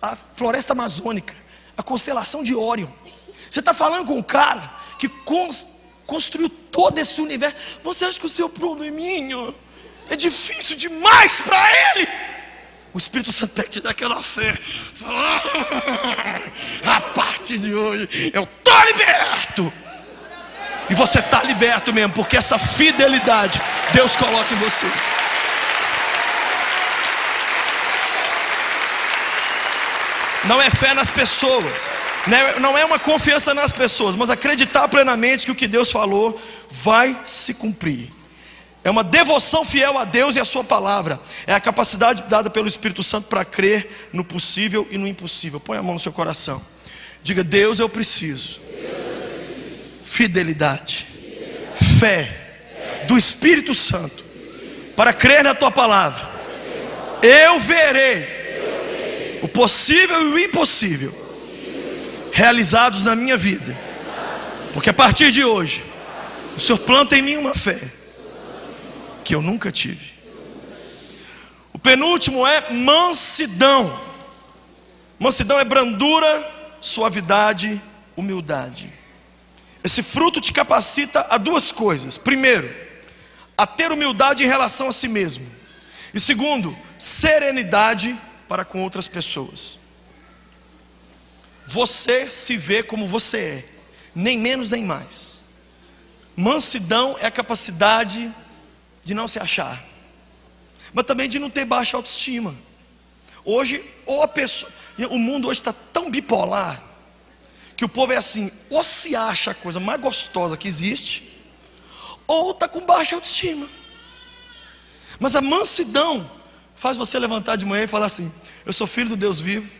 a floresta amazônica, a constelação de Órion. Você está falando com um cara que construiu todo esse universo. Você acha que o seu probleminha é difícil demais para ele? O Espírito Santo que te dar aquela fé. A partir de hoje eu estou liberto. E você está liberto mesmo, porque essa fidelidade Deus coloca em você. Não é fé nas pessoas? Não é uma confiança nas pessoas, mas acreditar plenamente que o que Deus falou vai se cumprir. É uma devoção fiel a Deus e a Sua palavra. É a capacidade dada pelo Espírito Santo para crer no possível e no impossível. Põe a mão no seu coração. Diga: Deus, eu preciso. Fidelidade, fé do Espírito Santo para crer na Tua palavra. Eu verei o possível e o impossível realizados na minha vida. Porque a partir de hoje, o Senhor planta em mim uma fé que eu nunca tive. O penúltimo é mansidão. Mansidão é brandura, suavidade, humildade. Esse fruto te capacita a duas coisas. Primeiro, a ter humildade em relação a si mesmo. E segundo, serenidade para com outras pessoas. Você se vê como você é, nem menos nem mais. Mansidão é a capacidade de não se achar, mas também de não ter baixa autoestima. Hoje, ou a pessoa, o mundo hoje está tão bipolar que o povo é assim, ou se acha a coisa mais gostosa que existe, ou está com baixa autoestima. Mas a mansidão faz você levantar de manhã e falar assim: Eu sou filho do Deus vivo,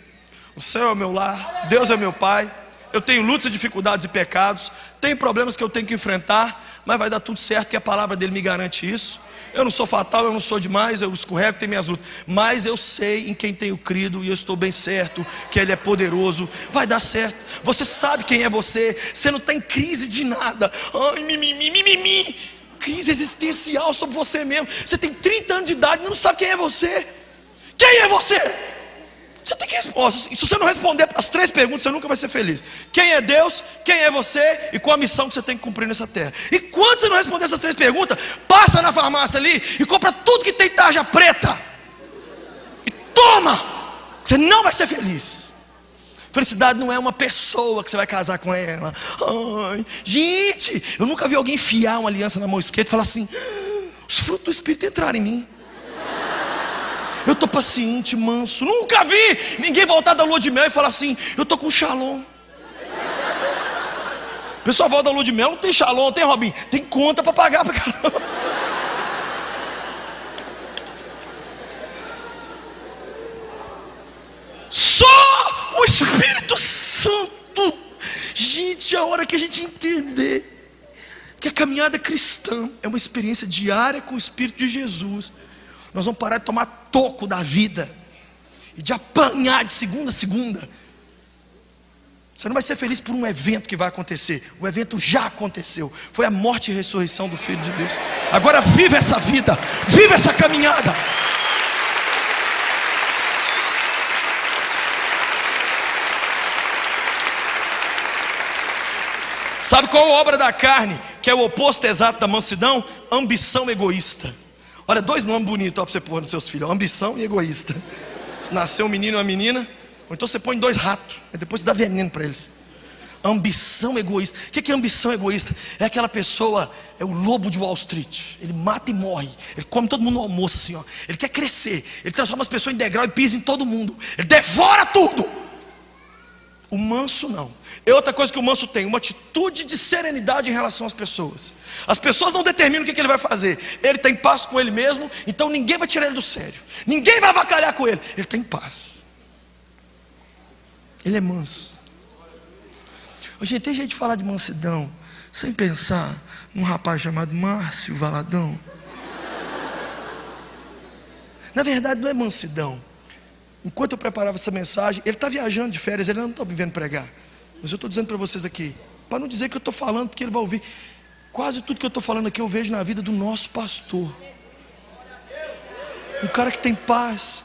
o céu é meu lar, Deus é meu Pai. Eu tenho lutas, dificuldades e pecados, tenho problemas que eu tenho que enfrentar, mas vai dar tudo certo, que a palavra dele me garante isso. Eu não sou fatal, eu não sou demais, eu escorrego, tenho minhas lutas. Mas eu sei em quem tenho crido e eu estou bem certo que Ele é poderoso. Vai dar certo. Você sabe quem é você. Você não tem crise de nada. Ai, mimimi, mimimi crise existencial sobre você mesmo. Você tem 30 anos de idade e não sabe quem é você. Quem é você? Responder. Se você não responder as três perguntas, você nunca vai ser feliz. Quem é Deus? Quem é você? E qual a missão que você tem que cumprir nessa terra? E quando você não responder essas três perguntas, passa na farmácia ali e compra tudo que tem tarja preta. E toma! Você não vai ser feliz. Felicidade não é uma pessoa que você vai casar com ela. Ai, gente, eu nunca vi alguém enfiar uma aliança na mão esquerda e falar assim: os frutos do Espírito entraram em mim. Estou paciente, manso. Nunca vi ninguém voltar da lua de mel e falar assim: eu estou com shalom. O pessoal volta da lua de mel, não tem shalom, não tem Robin, tem conta para pagar para caramba. Só o Espírito Santo. Gente, a hora que a gente entender que a caminhada cristã é uma experiência diária com o Espírito de Jesus, nós vamos parar de tomar toco da vida e de apanhar de segunda a segunda. Você não vai ser feliz por um evento que vai acontecer. O evento já aconteceu. Foi a morte e a ressurreição do Filho de Deus. Agora viva essa vida, viva essa caminhada. Sabe qual é a obra da carne, que é o oposto exato da mansidão? Ambição egoísta. Olha, dois nomes bonitos para você pôr nos seus filhos: ambição e egoísta. Se nascer um menino e uma menina, ou então você põe dois ratos, e depois você dá veneno para eles. Ambição egoísta. O que é ambição egoísta? É aquela pessoa, é o lobo de Wall Street. Ele mata e morre. Ele come todo mundo no almoço, assim, ó. Ele quer crescer. Ele transforma as pessoas em degrau e pisa em todo mundo. Ele devora tudo. O manso não. É outra coisa que o manso tem, uma atitude de serenidade em relação às pessoas. As pessoas não determinam o que, ele vai fazer. Ele está em paz com ele mesmo, então ninguém vai tirar ele do sério. Ninguém vai avacalhar com ele. Ele está em paz. Ele é manso. Gente, tem gente falar de mansidão sem pensar num rapaz chamado Márcio Valadão. Na verdade, não é mansidão. Enquanto eu preparava essa mensagem, ele está viajando de férias, ele não está me vendo pregar. Mas eu estou dizendo para vocês aqui, para não dizer que eu estou falando, porque ele vai ouvir. Quase tudo que eu estou falando aqui eu vejo na vida do nosso pastor. Um cara que tem paz,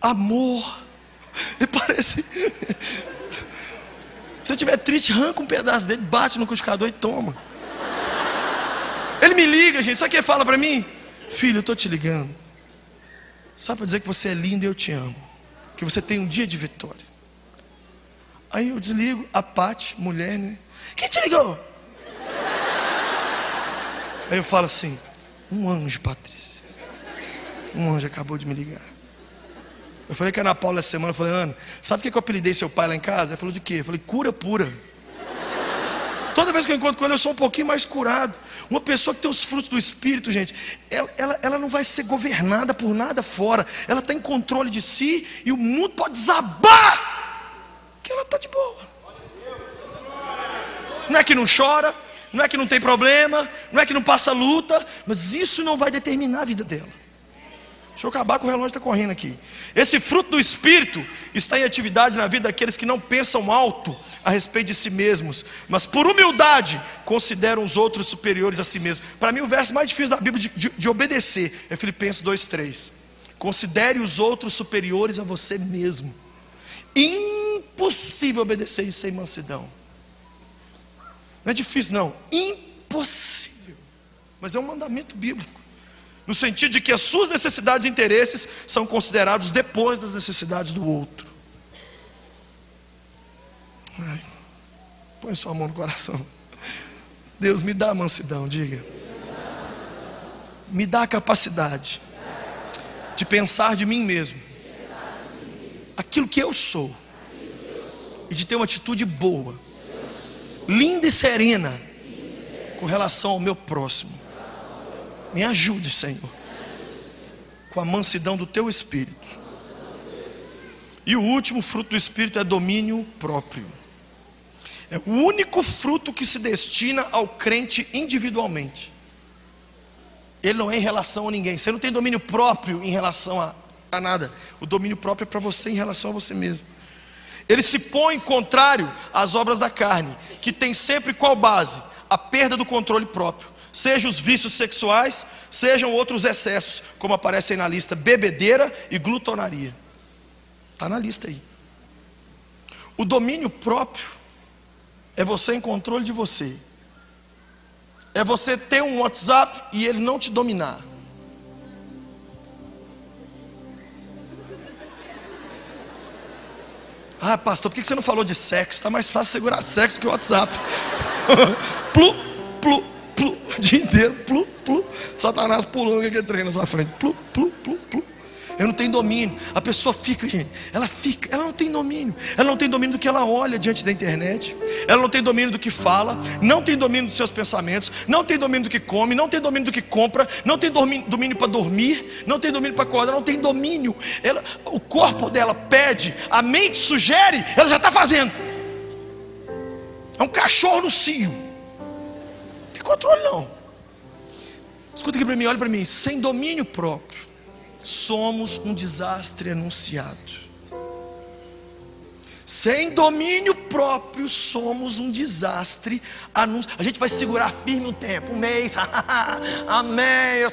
amor. E parece. Se eu estiver triste, arranca um pedaço dele, bate no liquidificador e toma. Ele me liga, gente. Sabe o que ele fala para mim? Filho, eu estou te ligando. Só para dizer que você é lindo e eu te amo. Que você tem um dia de vitória. Aí eu desligo, a Pati, mulher, né? Quem te ligou? Aí eu falo assim: um anjo, Patrícia. Um anjo acabou de me ligar. Eu falei com a Ana Paula essa semana, eu falei, Ana, sabe o que eu apelidei seu pai lá em casa? Ele falou de quê? Eu falei, cura pura. Toda vez que eu encontro com ele, eu sou um pouquinho mais curado. Uma pessoa que tem os frutos do Espírito, gente, ela, ela, ela não vai ser governada por nada fora. Ela está em controle de si e o mundo pode desabar. Que ela está de boa. Não é que não chora, não é que não tem problema, não é que não passa luta, mas isso não vai determinar a vida dela. Deixa eu acabar com o relógio está correndo aqui. Esse fruto do Espírito está em atividade na vida daqueles que não pensam alto a respeito de si mesmos, mas por humildade consideram os outros superiores a si mesmos. Para mim, o verso mais difícil da Bíblia de, de, de obedecer é Filipenses 2,3. Considere os outros superiores a você mesmo. Impossível obedecer isso sem mansidão. Não é difícil, não. Impossível. Mas é um mandamento bíblico no sentido de que as suas necessidades e interesses são considerados depois das necessidades do outro. Ai, põe sua mão no coração. Deus me dá mansidão, diga. Me dá a capacidade de pensar de mim mesmo aquilo que eu sou e de ter uma atitude boa, linda e serena com relação ao meu próximo. Me ajude, Senhor, com a mansidão do teu espírito. E o último fruto do espírito é domínio próprio. É o único fruto que se destina ao crente individualmente. Ele não é em relação a ninguém. Você não tem domínio próprio em relação a, a nada. O domínio próprio é para você em relação a você mesmo. Ele se põe contrário às obras da carne, que tem sempre qual base? A perda do controle próprio seja os vícios sexuais, sejam outros excessos, como aparece aí na lista: bebedeira e glutonaria. Está na lista aí. O domínio próprio é você em controle de você. É você ter um WhatsApp e ele não te dominar. Ah, pastor, por que você não falou de sexo? Está mais fácil segurar sexo que o WhatsApp. plu, plu, plu, o dia inteiro, plu, plu. Satanás pulando aquele trem na sua frente, plu, plu, plu, plu. Eu não tenho domínio. A pessoa fica, gente, ela fica, ela não tem domínio. Ela não tem domínio do que ela olha diante da internet. Ela não tem domínio do que fala, não tem domínio dos seus pensamentos, não tem domínio do que come, não tem domínio do que compra, não tem domínio, domínio para dormir, não tem domínio para acordar, não tem domínio. Ela, o corpo dela pede, a mente sugere, ela já está fazendo. É um cachorro no cio controle não. Escuta aqui para mim, olha para mim. Sem domínio próprio, somos um desastre anunciado. Sem domínio próprio, somos um desastre anunciado. A gente vai segurar firme um tempo, um mês. Amém.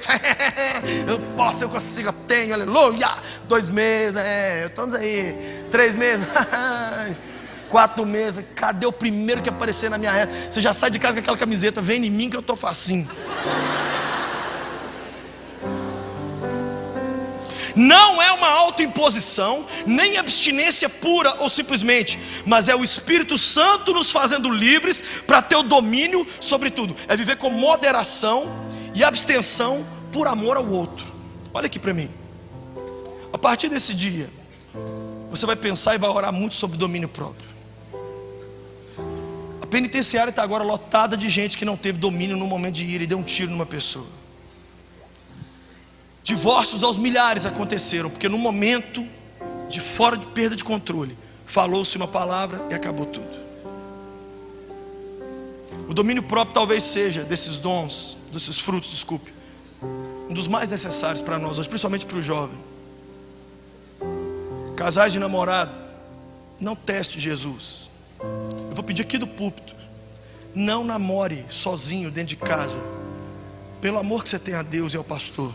Eu, posso, eu consigo, eu tenho, aleluia. Dois meses, é, estamos aí. Três meses. quatro meses, cadê o primeiro que aparecer na minha reta? Você já sai de casa com aquela camiseta, vem em mim que eu tô facinho. Não é uma autoimposição, nem abstinência pura ou simplesmente, mas é o Espírito Santo nos fazendo livres para ter o domínio sobre tudo. É viver com moderação e abstenção por amor ao outro. Olha aqui para mim. A partir desse dia, você vai pensar e vai orar muito sobre domínio próprio. Penitenciária está agora lotada de gente que não teve domínio no momento de ir e deu um tiro numa pessoa. Divórcios aos milhares aconteceram, porque no momento de fora de perda de controle, falou-se uma palavra e acabou tudo. O domínio próprio talvez seja desses dons, desses frutos, desculpe, um dos mais necessários para nós principalmente para o jovem. Casais de namorado, não teste Jesus. Eu vou pedir aqui do púlpito, não namore sozinho dentro de casa, pelo amor que você tem a Deus e ao pastor.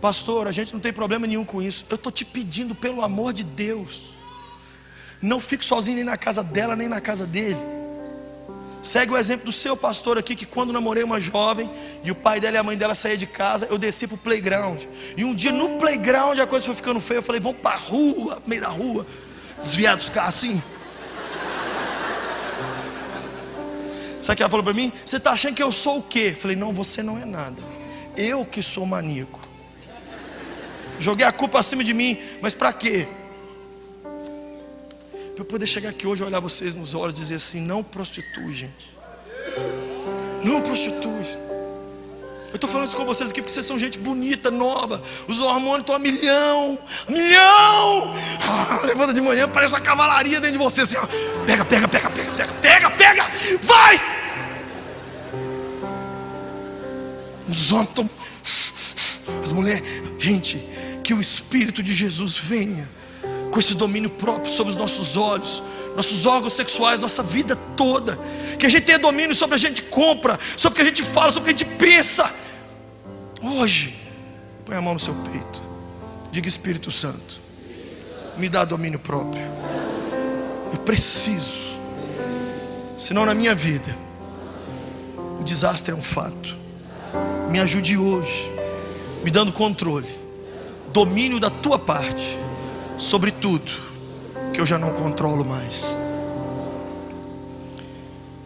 Pastor, a gente não tem problema nenhum com isso. Eu estou te pedindo, pelo amor de Deus, não fique sozinho nem na casa dela, nem na casa dele. Segue o exemplo do seu pastor aqui, que quando namorei uma jovem e o pai dela e a mãe dela saíam de casa, eu desci para o playground. E um dia no playground a coisa foi ficando feia. Eu falei, vamos para a rua, meio da rua, desviar dos carros assim. Sabe o que ela falou para mim? Você está achando que eu sou o quê? Falei, não, você não é nada. Eu que sou maníaco. Joguei a culpa acima de mim, mas para quê? Para eu poder chegar aqui hoje olhar vocês nos olhos e dizer assim: não prostitui, gente. Não prostitui. Eu estou falando isso com vocês aqui porque vocês são gente bonita, nova. Os hormônios estão a milhão, a milhão. Ah, levanta de manhã, parece uma cavalaria dentro de você. Assim, ó. Pega, pega, pega, pega, pega, pega, pega, vai! Os homens estão. As mulheres, gente, que o Espírito de Jesus venha com esse domínio próprio sobre os nossos olhos, nossos órgãos sexuais, nossa vida toda. Que a gente tenha domínio sobre a gente compra, sobre o que a gente fala, sobre o que a gente pensa. Hoje, põe a mão no seu peito. Diga Espírito Santo, me dá domínio próprio. Eu preciso. Senão na minha vida o desastre é um fato. Me ajude hoje, me dando controle domínio da tua parte sobre tudo que eu já não controlo mais.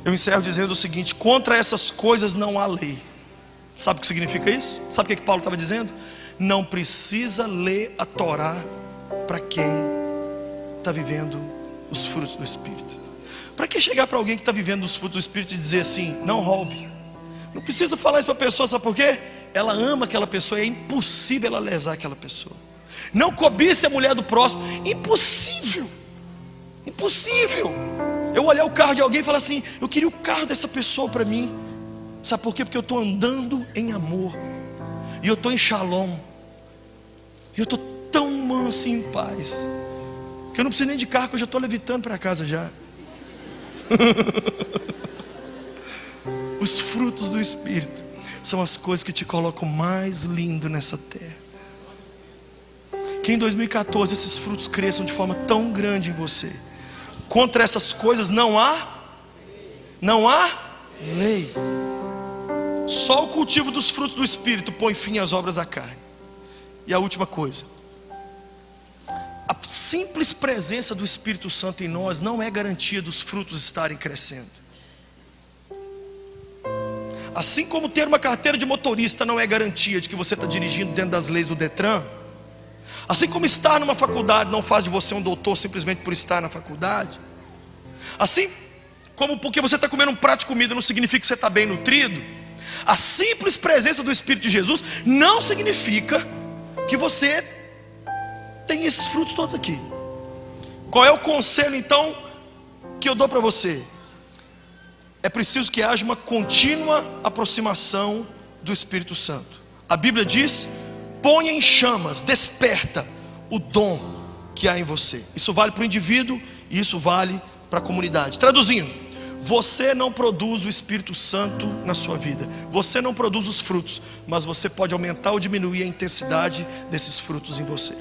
Eu encerro dizendo o seguinte: contra essas coisas não há lei. Sabe o que significa isso? Sabe o que, que Paulo estava dizendo? Não precisa ler a Torá para quem está vivendo os frutos do Espírito. Para que chegar para alguém que está vivendo os frutos do Espírito e dizer assim, não roube? Não precisa falar isso para a pessoa, sabe por quê? ela ama aquela pessoa, é impossível ela lesar aquela pessoa. Não cobice a mulher do próximo, impossível, impossível. Eu olhar o carro de alguém e falar assim: eu queria o carro dessa pessoa para mim. Sabe por quê? Porque eu estou andando em amor, e eu estou em shalom, e eu estou tão manso em paz, que eu não preciso nem de carro, que eu já estou levitando para casa já. Os frutos do Espírito são as coisas que te colocam mais lindo nessa terra. Que em 2014 esses frutos cresçam de forma tão grande em você. Contra essas coisas não há não há lei. Só o cultivo dos frutos do espírito põe fim às obras da carne. E a última coisa, a simples presença do Espírito Santo em nós não é garantia dos frutos estarem crescendo. Assim como ter uma carteira de motorista não é garantia de que você está dirigindo dentro das leis do Detran, assim como estar numa faculdade não faz de você um doutor simplesmente por estar na faculdade, assim como porque você está comendo um prato de comida não significa que você está bem nutrido, a simples presença do Espírito de Jesus não significa que você tem esses frutos todos aqui. Qual é o conselho então que eu dou para você? é preciso que haja uma contínua aproximação do Espírito Santo. A Bíblia diz: ponha em chamas, desperta o dom que há em você. Isso vale para o indivíduo e isso vale para a comunidade. Traduzindo, você não produz o Espírito Santo na sua vida, você não produz os frutos, mas você pode aumentar ou diminuir a intensidade desses frutos em você.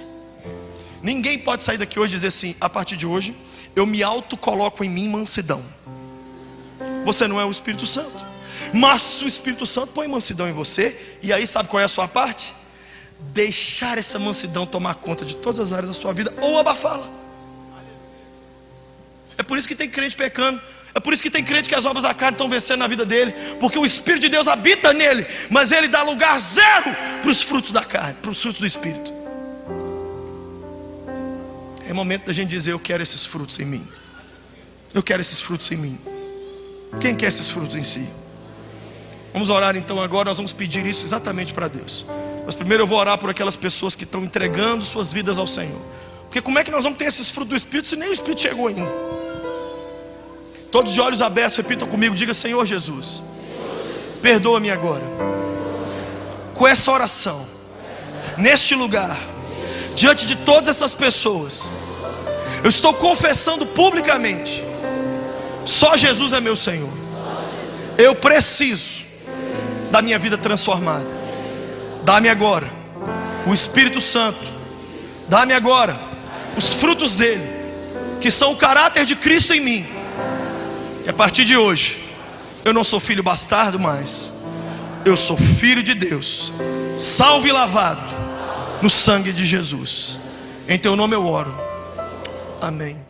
Ninguém pode sair daqui hoje e dizer assim: a partir de hoje, eu me autocoloco em mim mansidão. Você não é o Espírito Santo. Mas o Espírito Santo põe mansidão em você, e aí sabe qual é a sua parte? Deixar essa mansidão tomar conta de todas as áreas da sua vida ou abafá-la. É por isso que tem crente pecando. É por isso que tem crente que as obras da carne estão vencendo na vida dele, porque o Espírito de Deus habita nele, mas ele dá lugar zero para os frutos da carne, para os frutos do Espírito. É momento da gente dizer: Eu quero esses frutos em mim. Eu quero esses frutos em mim. Quem quer esses frutos em si? Vamos orar então agora, nós vamos pedir isso exatamente para Deus. Mas primeiro eu vou orar por aquelas pessoas que estão entregando suas vidas ao Senhor. Porque como é que nós vamos ter esses frutos do Espírito se nem o Espírito chegou ainda? Todos de olhos abertos, repitam comigo, diga Senhor Jesus, perdoa-me agora. Com essa oração, neste lugar, diante de todas essas pessoas, eu estou confessando publicamente: só Jesus é meu Senhor. Eu preciso da minha vida transformada. Dá-me agora o Espírito Santo. Dá-me agora os frutos dele, que são o caráter de Cristo em mim e a partir de hoje, eu não sou filho bastardo mais. Eu sou filho de Deus, salvo e lavado no sangue de Jesus. Em teu nome eu oro. Amém.